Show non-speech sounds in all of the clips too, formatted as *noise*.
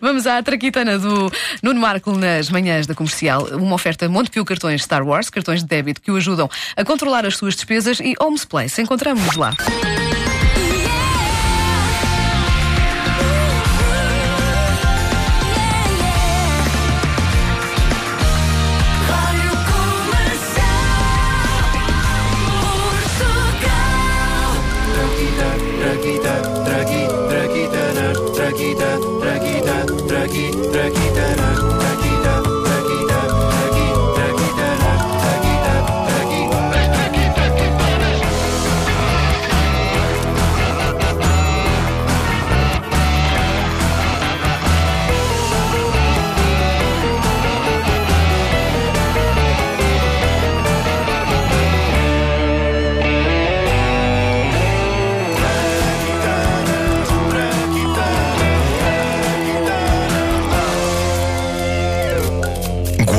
Vamos à traquitana do Nuno Marco nas manhãs da comercial. Uma oferta Montepio cartões Star Wars, cartões de débito que o ajudam a controlar as suas despesas e Homes Place. Encontramos lá. Rick.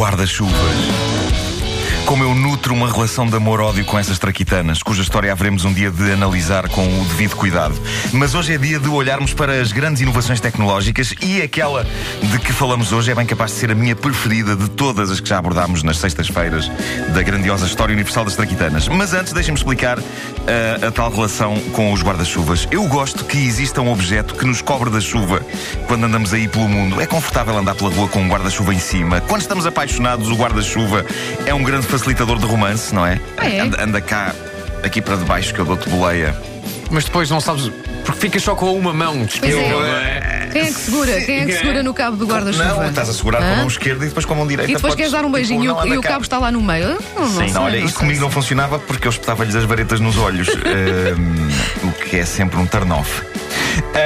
Guarda-chuvas. Como eu nutro uma relação de amor-ódio com essas traquitanas, cuja história haveremos um dia de analisar com o devido cuidado. Mas hoje é dia de olharmos para as grandes inovações tecnológicas e aquela de que falamos hoje é bem capaz de ser a minha preferida de todas as que já abordámos nas sextas-feiras da grandiosa história universal das traquitanas. Mas antes, deixem-me explicar uh, a tal relação com os guarda-chuvas. Eu gosto que exista um objeto que nos cobre da chuva quando andamos aí pelo mundo. É confortável andar pela rua com um guarda-chuva em cima. Quando estamos apaixonados, o guarda-chuva é um grande facilitador de romance, não é? Ah, é? Anda, anda cá, aqui para debaixo, que eu dou-te boleia. Mas depois não sabes. Porque ficas só com uma mão Pois é. é? Quem é que segura? Quem é que segura no cabo do guarda-chuva? Não, estás a segurar com a mão esquerda e depois com a mão direita. E depois podes- queres dar um beijinho Tipo, e o- e o cabo está lá no meio? Não, não sei, Não, olha, não isto comigo não funcionava porque eu espetava-lhes as varetas nos olhos, *laughs* ehm, o que é sempre um turn-off. Eh,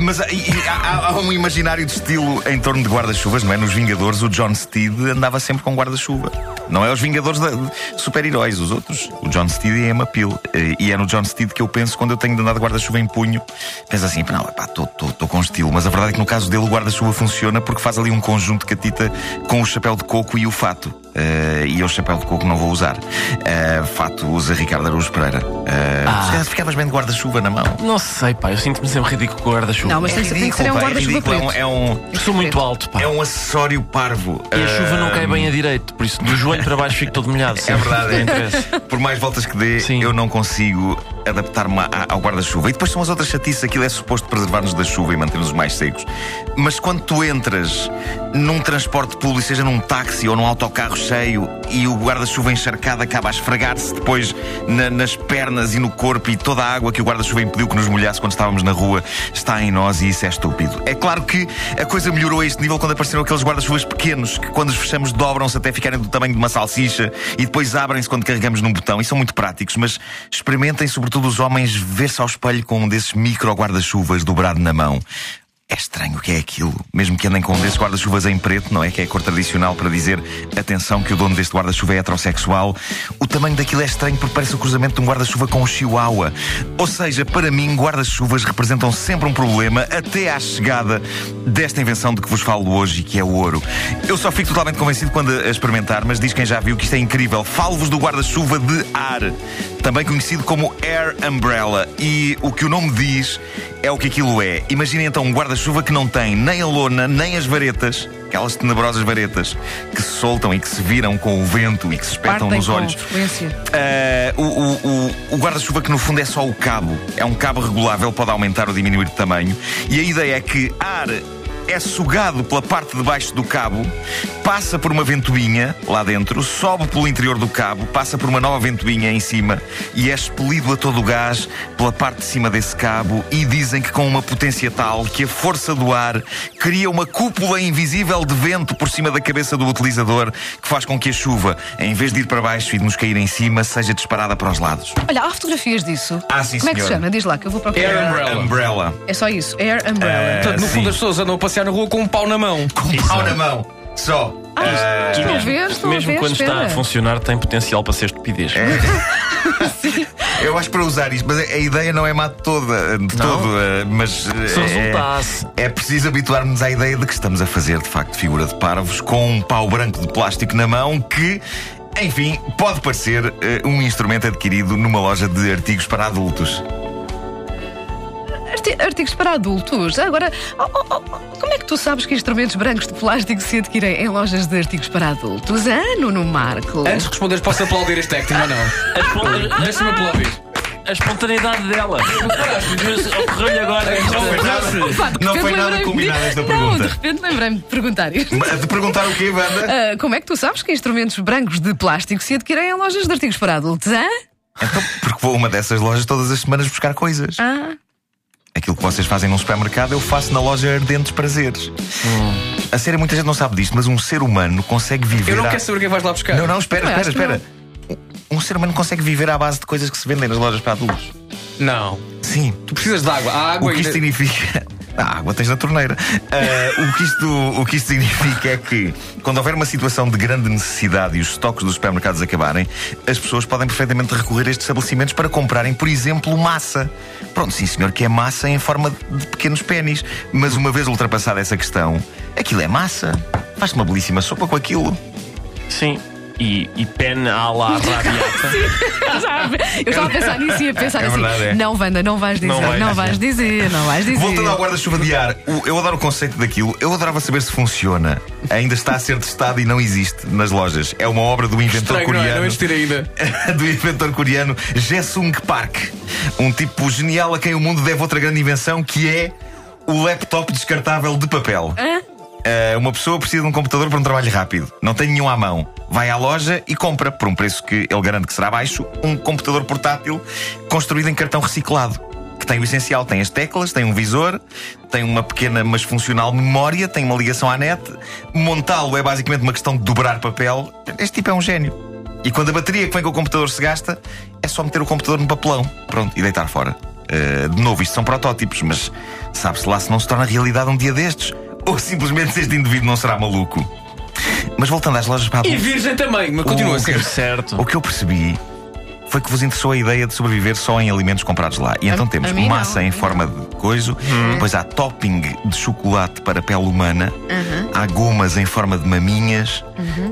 mas e- e há, há um imaginário de estilo em torno de guarda-chuvas, não é? Nos Vingadores, o John Steed andava sempre com guarda-chuva. Não é os Vingadores de super-heróis, os outros. O John Steed e a Emma Peel. Eh, E é no John Steed que eu penso quando eu tenho de andar de guarda-chuva em punho. Penso assim, não, estou com estilo. Mas a verdade é que no caso dele o guarda-chuva funciona porque faz ali um conjunto de catita com o chapéu de coco e o fato. Eh, e eu o chapéu de coco não vou usar. Eh, fato usa Ricardo Araújo Pereira. Eh, Ah. Ficavas bem de guarda-chuva na mão. Não sei, pá, eu sinto-me sempre ridículo com o Não, mas tem, tem que ser um é guarda-chuva é um-. É um, Eu sou muito alto, pá. é um acessório parvo. E a chuva não cai bem a direito, por isso do joelho para baixo fico todo molhado. *laughs* É verdade, é. Por mais voltas que dê, Sim. eu não consigo adaptar-me ao guarda-chuva. E depois são as outras chatices, aquilo é suposto preservar-nos da chuva e manter-nos mais secos. Mas quando tu entras num transporte público, seja num táxi ou num autocarro cheio, e o guarda-chuva encharcado acaba a esfregar-se depois na- nas pernas e no corpo, e toda a água que o guarda-chuva impediu que nos molhasse quando estávamos na rua está em nós, e isso é estúpido. É claro que a coisa melhorou a este nível quando apareceram aqueles guarda-chuvas pequenos, que quando os fechamos dobram-se até ficarem do tamanho de uma salsicha e depois abrem-se quando carregamos num botão. E são muito práticos, mas experimentem, sobretudo os homens, ver-se ao espelho com um desses micro guarda-chuvas dobrado na mão. É estranho o que é aquilo. Mesmo que andem com um desses guarda-chuvas em preto, não é? Que é a cor tradicional para dizer atenção que o dono deste guarda-chuva é heterossexual. O tamanho daquilo é estranho porque parece o cruzamento de um guarda-chuva com um chihuahua. Ou seja, para mim, guarda-chuvas representam sempre um problema até à chegada desta invenção de que vos falo hoje e que é o ouro. Eu só fico totalmente convencido quando a experimentar, mas diz quem já viu que isto é incrível. Falo-vos do guarda-chuva de ar, também conhecido como Air Umbrella. E o que o nome diz é o que aquilo é. Imaginem então um guarda-chuva que não tem nem a lona, nem as varetas, aquelas tenebrosas varetas que se soltam e que se viram com o vento e que se espetam Partem nos olhos. Uh, o- o- o guarda-chuva que no fundo é só o cabo. É um cabo regulável, pode aumentar ou diminuir de tamanho. E a ideia é que ar é sugado pela parte de baixo do cabo, passa por uma ventoinha lá dentro, sobe pelo interior do cabo, passa por uma nova ventoinha em cima e é expelido a todo o gás pela parte de cima desse cabo. E dizem que com uma potência tal que a força do ar cria uma cúpula invisível de vento por cima da cabeça do utilizador que faz com que a chuva, em vez de ir para baixo e de nos cair em cima, seja disparada para os lados. Olha, há fotografias disso. Ah, sim, Como é que se chama? Diz lá que eu vou procurar. Air Umbrella. Umbrella. É só isso. Air Umbrella. Portanto, no sim. fundo, as pessoas andam a passear na rua com um pau na mão. Com um pau na mão. Só. Ah, a ver, a Mesmo ver, quando espera. está a funcionar, tem potencial para ser estupidez. *laughs* eu acho para usar isto, mas a ideia não é má de toda, de todo, eh, mas Se eh, resultasse. é preciso habituar-nos à ideia de que estamos a fazer de facto figura de parvos com um pau branco de plástico na mão que Enfim, pode parecer eh, um instrumento adquirido numa loja de artigos para adultos. Arti- Artigos para adultos. Agora, oh, oh, oh, como é que tu sabes que instrumentos brancos de plástico se adquirem em lojas de artigos para adultos? Ah, Nuno Marco. Antes de responderes, posso aplaudir este acting ou não? Deixa-me aplaudir. A espontaneidade dela. Ocorreu-lhe agora. Não foi nada, não foi nada combinado esta Não, pergunta. de repente lembrei-me de perguntar isto. De perguntar o quê, Wanda? Ah, como é que tu sabes que instrumentos brancos de plástico se adquirem em lojas de artigos para adultos? Ah? Então, porque vou a uma dessas lojas todas as semanas buscar coisas. Ah. Aquilo que vocês fazem num supermercado, eu faço na loja Ardentes Prazeres. A sério, muita gente não sabe disto, mas um ser humano consegue viver. Eu não à- quero saber o que é vais lá buscar. Não, não, espera, Não, espera, espera. Um ser humano consegue viver à base de coisas que se vendem nas lojas para adultos. Não. Sim. Tu precisas de água. A água O que isto ainda- significa. A água tens na torneira. Ah, o, que isto, o que isto significa é que, quando houver uma situação de grande necessidade e os estoques dos supermercados acabarem, as pessoas podem perfeitamente recorrer a estes estabelecimentos para comprarem, por exemplo, massa. Pronto, sim, senhor, que é massa em forma de pequenos pênis. Mas uma vez ultrapassada essa questão, aquilo é massa. Faz-se uma belíssima sopa com aquilo. Sim. E, e pen à la *laughs* rabiata. Já- Eu estava a pensar nisso e a pensar É assim: verdade, é. não, Wanda, não vais dizer, Não não, vais vais dizer, não vais dizer. Voltando ao guarda-chuva de ar, eu adoro o conceito daquilo. Eu adorava saber se funciona. Ainda está a ser testado e não existe nas lojas. É uma obra do inventor Estranho, não é? coreano. Não existir ainda. *laughs* do inventor coreano Jae-sung Park. Um tipo genial a quem o mundo deve outra grande invenção que é o laptop descartável de papel. Eh, uma pessoa precisa de um computador para um trabalho rápido. Não tem nenhum à mão. Vai à loja e compra, por um preço que ele garante que será baixo, um computador portátil construído em cartão reciclado. Que tem o essencial: tem as teclas, tem um visor, tem uma pequena, mas funcional memória, tem uma ligação à net. Montá-lo é basicamente uma questão de dobrar papel. Este tipo é um gênio. E quando a bateria que vem com o computador se gasta, é só meter o computador no papelão. Pronto, e deitar fora. Uh, de novo, isto são protótipos, mas sabe-se lá se não se torna realidade um dia destes. Ou simplesmente se este indivíduo não será maluco. Mas voltando às lojas para E adultos, virgem também, mas continua a O- ser. Certo. o que eu percebi foi que vos interessou a ideia de sobreviver só em alimentos comprados lá. E então temos a mim não, massa a em mim forma de coiso, depois há topping de chocolate para pele humana, há gomas em forma de maminhas,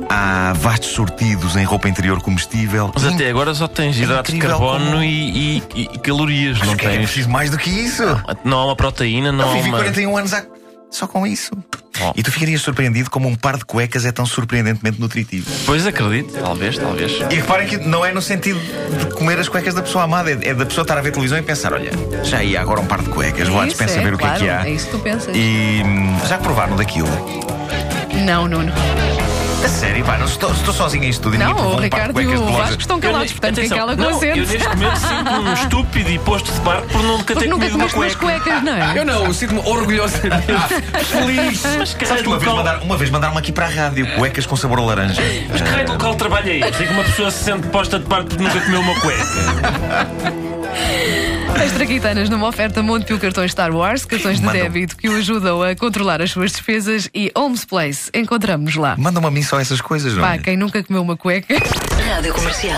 há vastos sortidos em roupa interior comestível. Mas até agora só tens hidratos de incrível carbono como- e, e- e calorias. Não Mas que é tens. preciso mais do que isso. Não há uma proteína, não Eu há vivi uma. 41 anos há- só com isso. Oh. E tu ficarias surpreendido como um par de cuecas é tão surpreendentemente nutritivo. Pois acredito, talvez, talvez. E reparem que não é no sentido de comer as cuecas da pessoa amada, é é da pessoa estar a ver televisão e pensar: olha, já ia agora um par de cuecas, vou à dispensa é, ver o que é claro, que há. é isso que tu pensas. E hum, já provaram daquilo? Não, Nuno. A sério, pá, não estou, estou sozinho em estudo e Não, o Ricardo e o. Vasco estão calados, portanto quem cala não, consente. Eu neste momento sinto-me *laughs* estúpido e posto de parte por nunca ter nunca comido uma cueca. cuecas, não é? Eu não, eu sinto-me orgulhosamente *laughs* feliz. Mas que Sabes raio que uma de vez, mandaram, uma vez mandaram aqui para a rádio cuecas com sabor a laranja. mas que raio de local de trabalho é este? Em que uma pessoa se sente posta de parte porque nunca comeu uma cueca. *laughs* As traquitanas numa oferta Montepio cartões Star Wars, cartões de Mandam. débito que o ajudam a controlar as suas despesas e Homes Place. Encontramos lá. Mandam-me a mim só essas coisas, não é? Pá, quem nunca comeu uma cueca. Rádio Comercial.